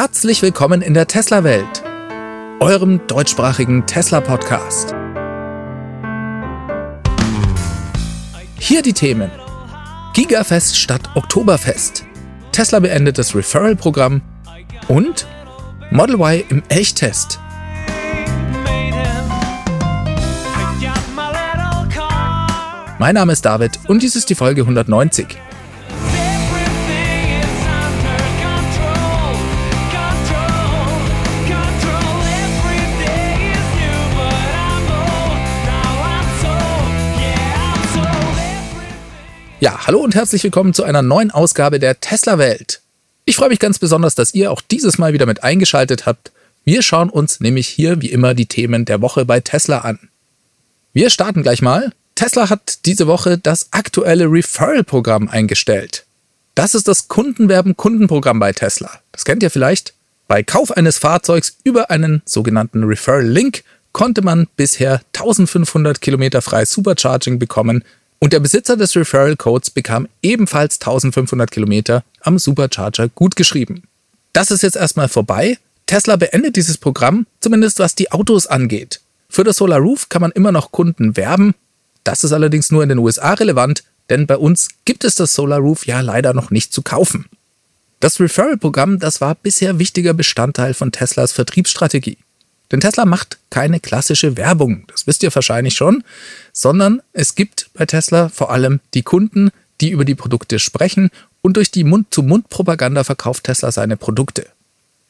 Herzlich willkommen in der Tesla-Welt, eurem deutschsprachigen Tesla-Podcast. Hier die Themen: Gigafest statt Oktoberfest, Tesla beendet das Referral-Programm und Model Y im Elchtest. Mein Name ist David und dies ist die Folge 190. hallo und herzlich willkommen zu einer neuen Ausgabe der Tesla Welt. Ich freue mich ganz besonders, dass ihr auch dieses Mal wieder mit eingeschaltet habt. Wir schauen uns nämlich hier wie immer die Themen der Woche bei Tesla an. Wir starten gleich mal. Tesla hat diese Woche das aktuelle Referral-Programm eingestellt. Das ist das Kundenwerben-Kundenprogramm bei Tesla. Das kennt ihr vielleicht. Bei Kauf eines Fahrzeugs über einen sogenannten Referral-Link konnte man bisher 1500 Kilometer freies Supercharging bekommen, und der Besitzer des Referral Codes bekam ebenfalls 1500 Kilometer am Supercharger gutgeschrieben. Das ist jetzt erstmal vorbei. Tesla beendet dieses Programm, zumindest was die Autos angeht. Für das Solar Roof kann man immer noch Kunden werben. Das ist allerdings nur in den USA relevant, denn bei uns gibt es das Solar Roof ja leider noch nicht zu kaufen. Das Referral-Programm, das war bisher wichtiger Bestandteil von Teslas Vertriebsstrategie. Denn Tesla macht keine klassische Werbung, das wisst ihr wahrscheinlich schon, sondern es gibt bei Tesla vor allem die Kunden, die über die Produkte sprechen und durch die Mund-zu-Mund-Propaganda verkauft Tesla seine Produkte.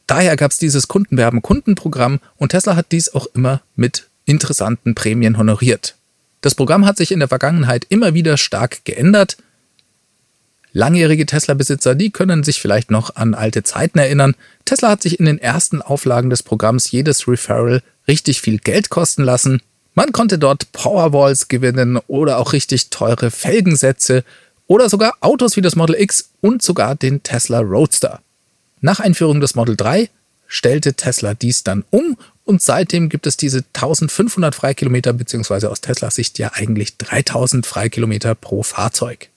Daher gab es dieses Kundenwerben-Kundenprogramm und Tesla hat dies auch immer mit interessanten Prämien honoriert. Das Programm hat sich in der Vergangenheit immer wieder stark geändert Langjährige Tesla-Besitzer, die können sich vielleicht noch an alte Zeiten erinnern. Tesla hat sich in den ersten Auflagen des Programms jedes Referral richtig viel Geld kosten lassen. Man konnte dort Powerwalls gewinnen oder auch richtig teure Felgensätze oder sogar Autos wie das Model X und sogar den Tesla Roadster. Nach Einführung des Model 3 stellte Tesla dies dann um und seitdem gibt es diese 1500 Freikilometer beziehungsweise aus Teslas Sicht ja eigentlich 3000 Freikilometer pro Fahrzeug.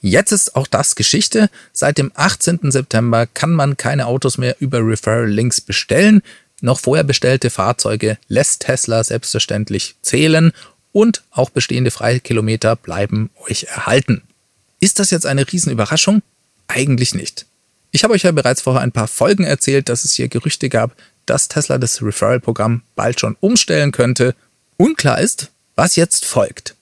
Jetzt ist auch das Geschichte. Seit dem 18. September kann man keine Autos mehr über Referral Links bestellen. Noch vorher bestellte Fahrzeuge lässt Tesla selbstverständlich zählen und auch bestehende Freikilometer bleiben euch erhalten. Ist das jetzt eine Riesenüberraschung? Eigentlich nicht. Ich habe euch ja bereits vorher ein paar Folgen erzählt, dass es hier Gerüchte gab, dass Tesla das Referral-Programm bald schon umstellen könnte. Unklar ist, was jetzt folgt.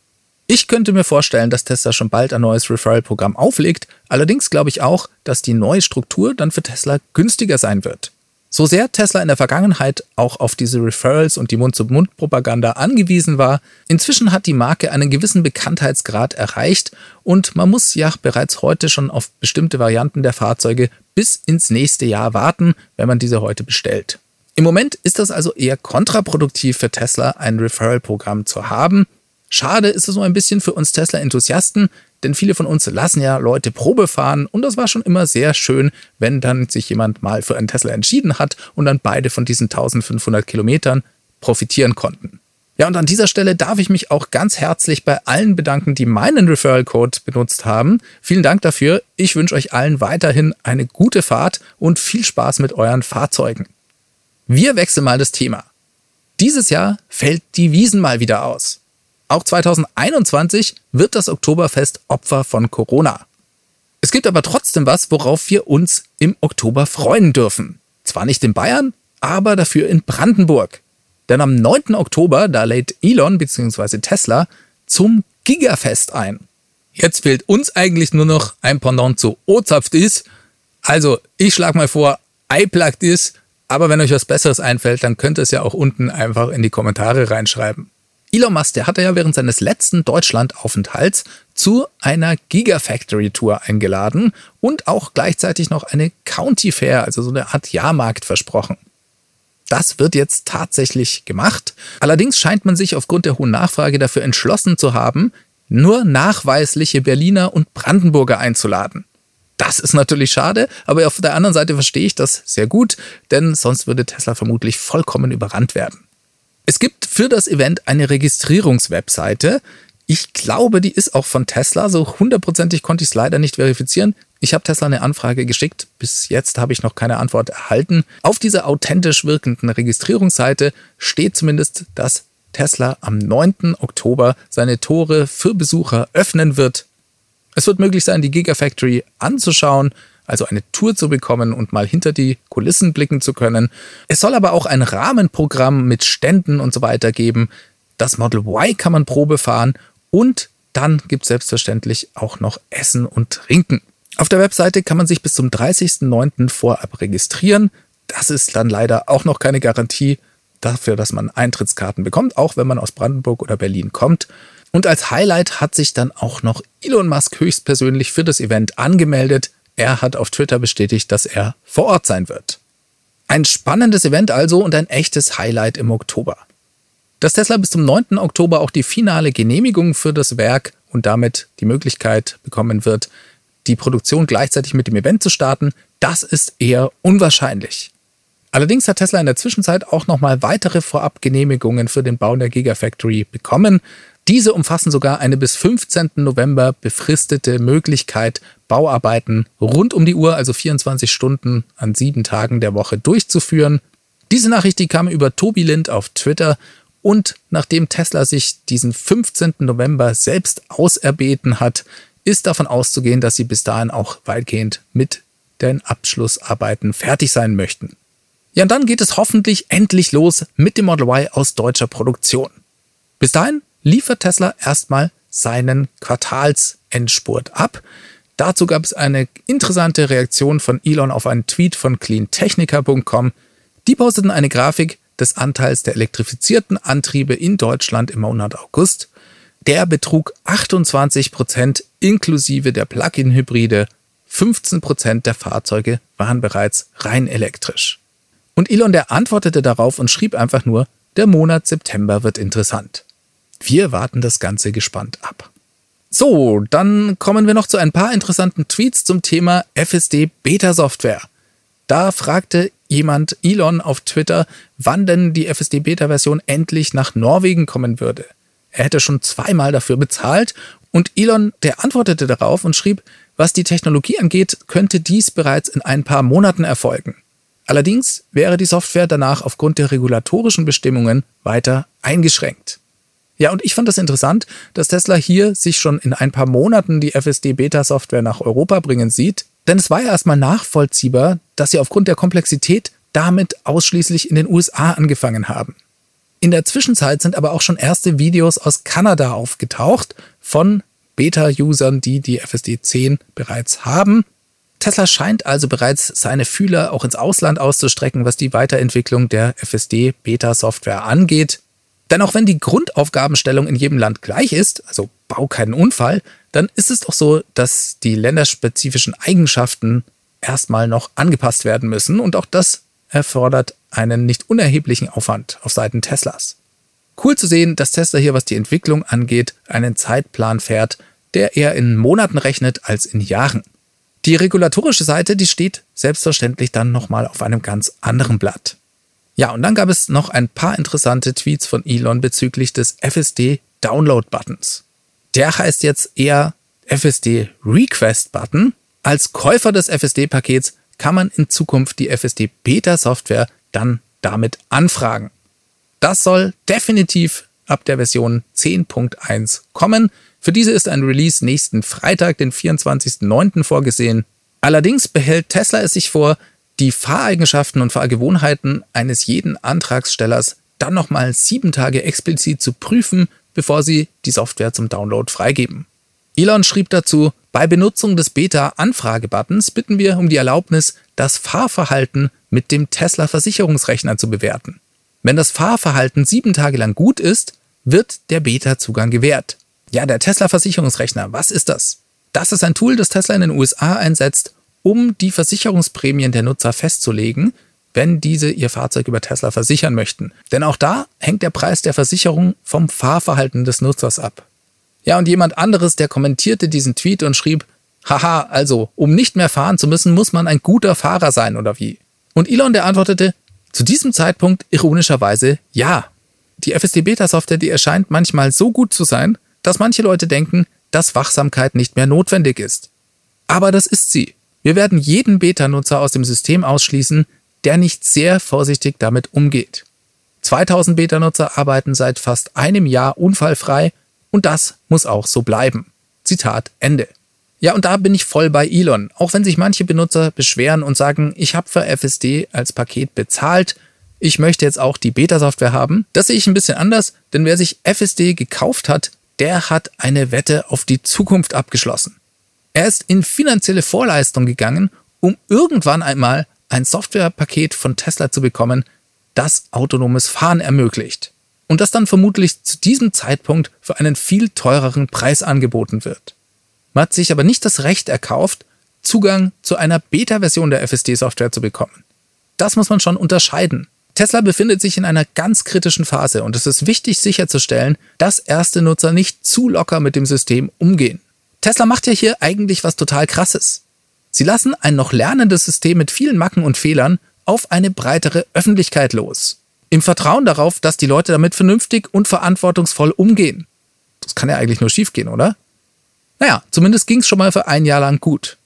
Ich könnte mir vorstellen, dass Tesla schon bald ein neues Referral-Programm auflegt. Allerdings glaube ich auch, dass die neue Struktur dann für Tesla günstiger sein wird. So sehr Tesla in der Vergangenheit auch auf diese Referrals und die Mund-zu-Mund-Propaganda angewiesen war, inzwischen hat die Marke einen gewissen Bekanntheitsgrad erreicht und man muss ja bereits heute schon auf bestimmte Varianten der Fahrzeuge bis ins nächste Jahr warten, wenn man diese heute bestellt. Im Moment ist das also eher kontraproduktiv für Tesla, ein Referral-Programm zu haben, Schade ist es so ein bisschen für uns Tesla-Enthusiasten, denn viele von uns lassen ja Leute Probe fahren und das war schon immer sehr schön, wenn dann sich jemand mal für einen Tesla entschieden hat und dann beide von diesen 1500 Kilometern profitieren konnten. Ja, und an dieser Stelle darf ich mich auch ganz herzlich bei allen bedanken, die meinen Referral-Code benutzt haben. Vielen Dank dafür. Ich wünsche euch allen weiterhin eine gute Fahrt und viel Spaß mit euren Fahrzeugen. Wir wechseln mal das Thema. Dieses Jahr fällt die Wiesen mal wieder aus. Auch 2021 wird das Oktoberfest Opfer von Corona. Es gibt aber trotzdem was, worauf wir uns im Oktober freuen dürfen. Zwar nicht in Bayern, aber dafür in Brandenburg. Denn am 9. Oktober, da lädt Elon bzw. Tesla zum Gigafest ein. Jetzt fehlt uns eigentlich nur noch ein Pendant zu Ozapft ist. Also, ich schlage mal vor, iPlugged ist. Aber wenn euch was Besseres einfällt, dann könnt ihr es ja auch unten einfach in die Kommentare reinschreiben. Elon Musk, der hatte ja während seines letzten Deutschlandaufenthalts zu einer Gigafactory-Tour eingeladen und auch gleichzeitig noch eine County Fair, also so eine Art Jahrmarkt versprochen. Das wird jetzt tatsächlich gemacht. Allerdings scheint man sich aufgrund der hohen Nachfrage dafür entschlossen zu haben, nur nachweisliche Berliner und Brandenburger einzuladen. Das ist natürlich schade, aber auf der anderen Seite verstehe ich das sehr gut, denn sonst würde Tesla vermutlich vollkommen überrannt werden. Es gibt für das Event eine Registrierungswebseite. Ich glaube, die ist auch von Tesla. So hundertprozentig konnte ich es leider nicht verifizieren. Ich habe Tesla eine Anfrage geschickt. Bis jetzt habe ich noch keine Antwort erhalten. Auf dieser authentisch wirkenden Registrierungsseite steht zumindest, dass Tesla am 9. Oktober seine Tore für Besucher öffnen wird. Es wird möglich sein, die Gigafactory anzuschauen, also eine Tour zu bekommen und mal hinter die Kulissen blicken zu können. Es soll aber auch ein Rahmenprogramm mit Ständen und so weiter geben. Das Model Y kann man Probe fahren und dann gibt es selbstverständlich auch noch Essen und Trinken. Auf der Webseite kann man sich bis zum 30.09. vorab registrieren. Das ist dann leider auch noch keine Garantie dafür, dass man Eintrittskarten bekommt, auch wenn man aus Brandenburg oder Berlin kommt. Und als Highlight hat sich dann auch noch Elon Musk höchstpersönlich für das Event angemeldet. Er hat auf Twitter bestätigt, dass er vor Ort sein wird. Ein spannendes Event also und ein echtes Highlight im Oktober. Dass Tesla bis zum 9. Oktober auch die finale Genehmigung für das Werk und damit die Möglichkeit bekommen wird, die Produktion gleichzeitig mit dem Event zu starten, das ist eher unwahrscheinlich. Allerdings hat Tesla in der Zwischenzeit auch nochmal weitere Vorabgenehmigungen für den Bau der Gigafactory bekommen. Diese umfassen sogar eine bis 15. November befristete Möglichkeit, Bauarbeiten rund um die Uhr, also 24 Stunden an sieben Tagen der Woche durchzuführen. Diese Nachricht, die kam über Tobi Lind auf Twitter und nachdem Tesla sich diesen 15. November selbst auserbeten hat, ist davon auszugehen, dass sie bis dahin auch weitgehend mit den Abschlussarbeiten fertig sein möchten. Ja, und dann geht es hoffentlich endlich los mit dem Model Y aus deutscher Produktion. Bis dahin liefert Tesla erstmal seinen Quartalsendspurt ab. Dazu gab es eine interessante Reaktion von Elon auf einen Tweet von cleantechnica.com. Die posteten eine Grafik des Anteils der elektrifizierten Antriebe in Deutschland im Monat August. Der betrug 28 Prozent inklusive der Plug-in-Hybride. 15 Prozent der Fahrzeuge waren bereits rein elektrisch. Und Elon, der antwortete darauf und schrieb einfach nur, der Monat September wird interessant. Wir warten das Ganze gespannt ab. So, dann kommen wir noch zu ein paar interessanten Tweets zum Thema FSD Beta Software. Da fragte jemand Elon auf Twitter, wann denn die FSD Beta Version endlich nach Norwegen kommen würde. Er hätte schon zweimal dafür bezahlt und Elon, der antwortete darauf und schrieb, was die Technologie angeht, könnte dies bereits in ein paar Monaten erfolgen. Allerdings wäre die Software danach aufgrund der regulatorischen Bestimmungen weiter eingeschränkt. Ja, und ich fand das interessant, dass Tesla hier sich schon in ein paar Monaten die FSD-Beta-Software nach Europa bringen sieht, denn es war ja erstmal nachvollziehbar, dass sie aufgrund der Komplexität damit ausschließlich in den USA angefangen haben. In der Zwischenzeit sind aber auch schon erste Videos aus Kanada aufgetaucht von Beta-Usern, die die FSD 10 bereits haben. Tesla scheint also bereits seine Fühler auch ins Ausland auszustrecken, was die Weiterentwicklung der FSD Beta-Software angeht. Denn auch wenn die Grundaufgabenstellung in jedem Land gleich ist, also bau keinen Unfall, dann ist es doch so, dass die länderspezifischen Eigenschaften erstmal noch angepasst werden müssen und auch das erfordert einen nicht unerheblichen Aufwand auf Seiten Teslas. Cool zu sehen, dass Tesla hier, was die Entwicklung angeht, einen Zeitplan fährt, der eher in Monaten rechnet als in Jahren. Die regulatorische Seite, die steht selbstverständlich dann nochmal auf einem ganz anderen Blatt. Ja, und dann gab es noch ein paar interessante Tweets von Elon bezüglich des FSD Download Buttons. Der heißt jetzt eher FSD Request Button. Als Käufer des FSD-Pakets kann man in Zukunft die FSD Beta Software dann damit anfragen. Das soll definitiv ab der Version 10.1 kommen. Für diese ist ein Release nächsten Freitag, den 24.09. vorgesehen. Allerdings behält Tesla es sich vor, die Fahreigenschaften und Fahrgewohnheiten eines jeden Antragstellers dann nochmal sieben Tage explizit zu prüfen, bevor sie die Software zum Download freigeben. Elon schrieb dazu, bei Benutzung des Beta-Anfrage-Buttons bitten wir um die Erlaubnis, das Fahrverhalten mit dem Tesla-Versicherungsrechner zu bewerten. Wenn das Fahrverhalten sieben Tage lang gut ist, wird der Beta-Zugang gewährt. Ja, der Tesla-Versicherungsrechner, was ist das? Das ist ein Tool, das Tesla in den USA einsetzt, um die Versicherungsprämien der Nutzer festzulegen, wenn diese ihr Fahrzeug über Tesla versichern möchten. Denn auch da hängt der Preis der Versicherung vom Fahrverhalten des Nutzers ab. Ja, und jemand anderes, der kommentierte diesen Tweet und schrieb, haha, also, um nicht mehr fahren zu müssen, muss man ein guter Fahrer sein oder wie? Und Elon, der antwortete, zu diesem Zeitpunkt ironischerweise ja. Die FSD-Beta-Software, die erscheint manchmal so gut zu sein, dass manche Leute denken, dass Wachsamkeit nicht mehr notwendig ist. Aber das ist sie. Wir werden jeden Beta-Nutzer aus dem System ausschließen, der nicht sehr vorsichtig damit umgeht. 2000 Beta-Nutzer arbeiten seit fast einem Jahr unfallfrei und das muss auch so bleiben. Zitat Ende. Ja, und da bin ich voll bei Elon. Auch wenn sich manche Benutzer beschweren und sagen, ich habe für FSD als Paket bezahlt, ich möchte jetzt auch die Beta-Software haben. Das sehe ich ein bisschen anders, denn wer sich FSD gekauft hat, der hat eine Wette auf die Zukunft abgeschlossen. Er ist in finanzielle Vorleistung gegangen, um irgendwann einmal ein Softwarepaket von Tesla zu bekommen, das autonomes Fahren ermöglicht. Und das dann vermutlich zu diesem Zeitpunkt für einen viel teureren Preis angeboten wird. Man hat sich aber nicht das Recht erkauft, Zugang zu einer Beta-Version der FSD-Software zu bekommen. Das muss man schon unterscheiden. Tesla befindet sich in einer ganz kritischen Phase und es ist wichtig sicherzustellen, dass erste Nutzer nicht zu locker mit dem System umgehen. Tesla macht ja hier eigentlich was total Krasses. Sie lassen ein noch lernendes System mit vielen Macken und Fehlern auf eine breitere Öffentlichkeit los. Im Vertrauen darauf, dass die Leute damit vernünftig und verantwortungsvoll umgehen. Das kann ja eigentlich nur schiefgehen, oder? Naja, zumindest ging es schon mal für ein Jahr lang gut.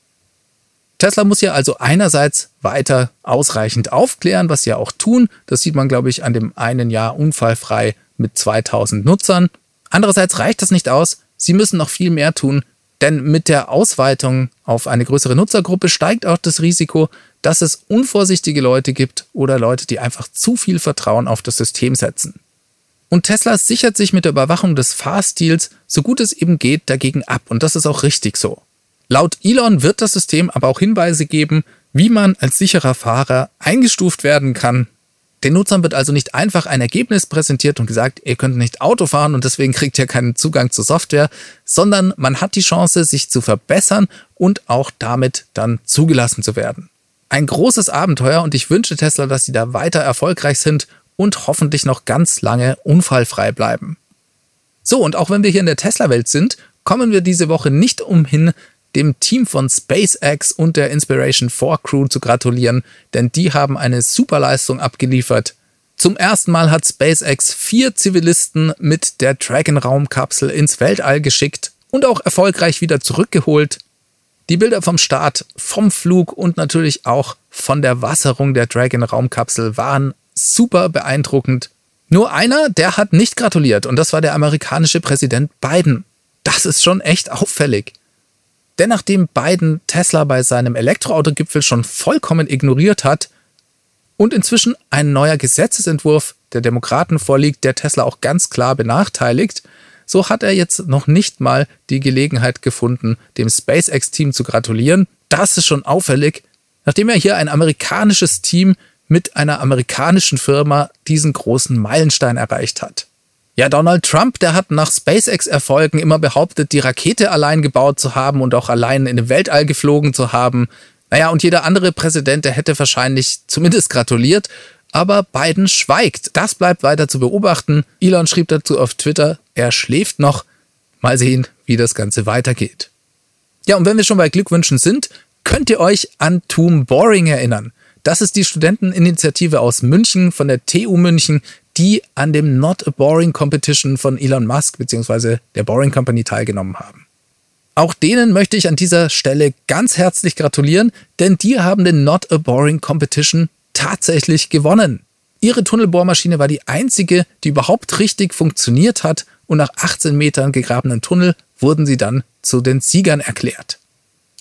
Tesla muss ja also einerseits weiter ausreichend aufklären, was sie ja auch tun. Das sieht man, glaube ich, an dem einen Jahr unfallfrei mit 2000 Nutzern. Andererseits reicht das nicht aus. Sie müssen noch viel mehr tun, denn mit der Ausweitung auf eine größere Nutzergruppe steigt auch das Risiko, dass es unvorsichtige Leute gibt oder Leute, die einfach zu viel Vertrauen auf das System setzen. Und Tesla sichert sich mit der Überwachung des Fahrstils, so gut es eben geht, dagegen ab. Und das ist auch richtig so. Laut Elon wird das System aber auch Hinweise geben, wie man als sicherer Fahrer eingestuft werden kann. Den Nutzern wird also nicht einfach ein Ergebnis präsentiert und gesagt, ihr könnt nicht Auto fahren und deswegen kriegt ihr keinen Zugang zur Software, sondern man hat die Chance, sich zu verbessern und auch damit dann zugelassen zu werden. Ein großes Abenteuer und ich wünsche Tesla, dass sie da weiter erfolgreich sind und hoffentlich noch ganz lange unfallfrei bleiben. So, und auch wenn wir hier in der Tesla-Welt sind, kommen wir diese Woche nicht umhin, dem Team von SpaceX und der Inspiration 4 Crew zu gratulieren, denn die haben eine super Leistung abgeliefert. Zum ersten Mal hat SpaceX vier Zivilisten mit der Dragon-Raumkapsel ins Weltall geschickt und auch erfolgreich wieder zurückgeholt. Die Bilder vom Start, vom Flug und natürlich auch von der Wasserung der Dragon-Raumkapsel waren super beeindruckend. Nur einer, der hat nicht gratuliert und das war der amerikanische Präsident Biden. Das ist schon echt auffällig. Denn nachdem Biden Tesla bei seinem Elektroautogipfel schon vollkommen ignoriert hat und inzwischen ein neuer Gesetzesentwurf der Demokraten vorliegt, der Tesla auch ganz klar benachteiligt, so hat er jetzt noch nicht mal die Gelegenheit gefunden, dem SpaceX-Team zu gratulieren. Das ist schon auffällig, nachdem er hier ein amerikanisches Team mit einer amerikanischen Firma diesen großen Meilenstein erreicht hat. Ja, Donald Trump, der hat nach SpaceX-Erfolgen immer behauptet, die Rakete allein gebaut zu haben und auch allein in den Weltall geflogen zu haben. Naja, und jeder andere Präsident, der hätte wahrscheinlich zumindest gratuliert. Aber Biden schweigt. Das bleibt weiter zu beobachten. Elon schrieb dazu auf Twitter, er schläft noch. Mal sehen, wie das Ganze weitergeht. Ja, und wenn wir schon bei Glückwünschen sind, könnt ihr euch an Toom Boring erinnern. Das ist die Studenteninitiative aus München von der TU München, die an dem Not a Boring Competition von Elon Musk bzw. der Boring Company teilgenommen haben. Auch denen möchte ich an dieser Stelle ganz herzlich gratulieren, denn die haben den Not a Boring Competition tatsächlich gewonnen. Ihre Tunnelbohrmaschine war die einzige, die überhaupt richtig funktioniert hat und nach 18 Metern gegrabenen Tunnel wurden sie dann zu den Siegern erklärt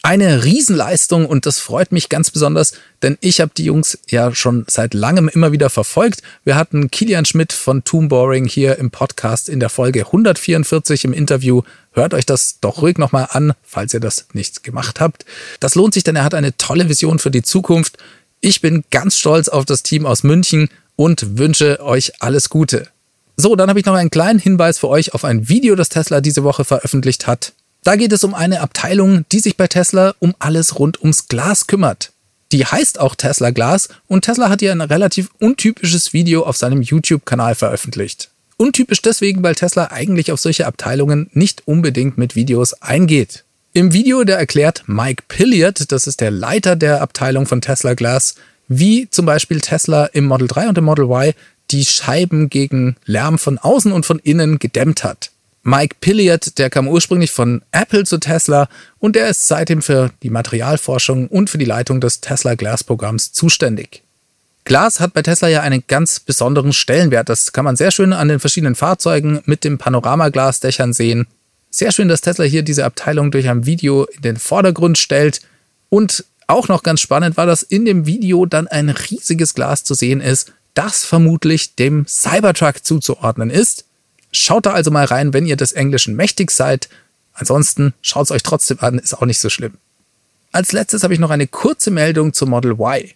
eine Riesenleistung und das freut mich ganz besonders, denn ich habe die Jungs ja schon seit langem immer wieder verfolgt. Wir hatten Kilian Schmidt von Tomb Boring hier im Podcast in der Folge 144 im Interview. Hört euch das doch ruhig nochmal an, falls ihr das nicht gemacht habt. Das lohnt sich, denn er hat eine tolle Vision für die Zukunft. Ich bin ganz stolz auf das Team aus München und wünsche euch alles Gute. So, dann habe ich noch einen kleinen Hinweis für euch auf ein Video, das Tesla diese Woche veröffentlicht hat. Da geht es um eine Abteilung, die sich bei Tesla um alles rund ums Glas kümmert. Die heißt auch Tesla Glas und Tesla hat hier ein relativ untypisches Video auf seinem YouTube-Kanal veröffentlicht. Untypisch deswegen, weil Tesla eigentlich auf solche Abteilungen nicht unbedingt mit Videos eingeht. Im Video, da erklärt Mike Pilliard, das ist der Leiter der Abteilung von Tesla Glass, wie zum Beispiel Tesla im Model 3 und im Model Y die Scheiben gegen Lärm von außen und von innen gedämmt hat. Mike Pilliard, der kam ursprünglich von Apple zu Tesla und der ist seitdem für die Materialforschung und für die Leitung des Tesla Glass Programms zuständig. Glas hat bei Tesla ja einen ganz besonderen Stellenwert. Das kann man sehr schön an den verschiedenen Fahrzeugen mit dem Panoramaglasdächern sehen. Sehr schön, dass Tesla hier diese Abteilung durch ein Video in den Vordergrund stellt. Und auch noch ganz spannend war, dass in dem Video dann ein riesiges Glas zu sehen ist, das vermutlich dem Cybertruck zuzuordnen ist. Schaut da also mal rein, wenn ihr des Englischen mächtig seid. Ansonsten schaut es euch trotzdem an, ist auch nicht so schlimm. Als letztes habe ich noch eine kurze Meldung zum Model Y.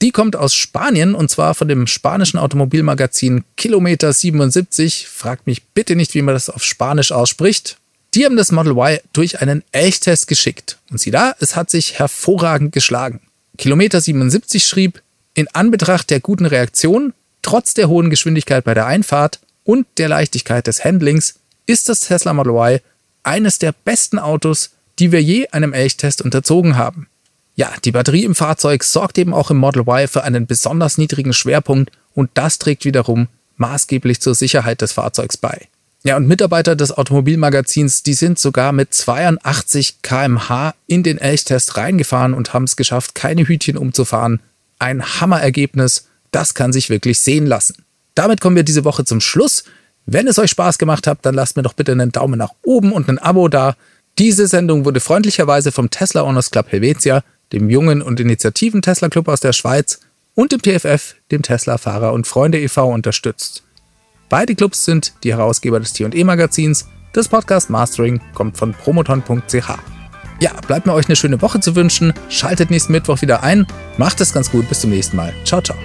Die kommt aus Spanien und zwar von dem spanischen Automobilmagazin Kilometer 77. Fragt mich bitte nicht, wie man das auf Spanisch ausspricht. Die haben das Model Y durch einen Elchtest geschickt. Und sieh da, es hat sich hervorragend geschlagen. Kilometer 77 schrieb, in Anbetracht der guten Reaktion, trotz der hohen Geschwindigkeit bei der Einfahrt und der Leichtigkeit des Handlings ist das Tesla Model Y eines der besten Autos, die wir je einem Elchtest unterzogen haben. Ja, die Batterie im Fahrzeug sorgt eben auch im Model Y für einen besonders niedrigen Schwerpunkt und das trägt wiederum maßgeblich zur Sicherheit des Fahrzeugs bei. Ja, und Mitarbeiter des Automobilmagazins, die sind sogar mit 82 kmh in den Elchtest reingefahren und haben es geschafft, keine Hütchen umzufahren. Ein Hammerergebnis, das kann sich wirklich sehen lassen. Damit kommen wir diese Woche zum Schluss. Wenn es euch Spaß gemacht hat, dann lasst mir doch bitte einen Daumen nach oben und ein Abo da. Diese Sendung wurde freundlicherweise vom Tesla Owners Club Helvetia, dem jungen und initiativen Tesla Club aus der Schweiz und dem TFF, dem Tesla Fahrer und Freunde e.V. unterstützt. Beide Clubs sind die Herausgeber des T&E Magazins. Das Podcast Mastering kommt von promoton.ch. Ja, bleibt mir euch eine schöne Woche zu wünschen. Schaltet nächsten Mittwoch wieder ein. Macht es ganz gut. Bis zum nächsten Mal. Ciao, ciao.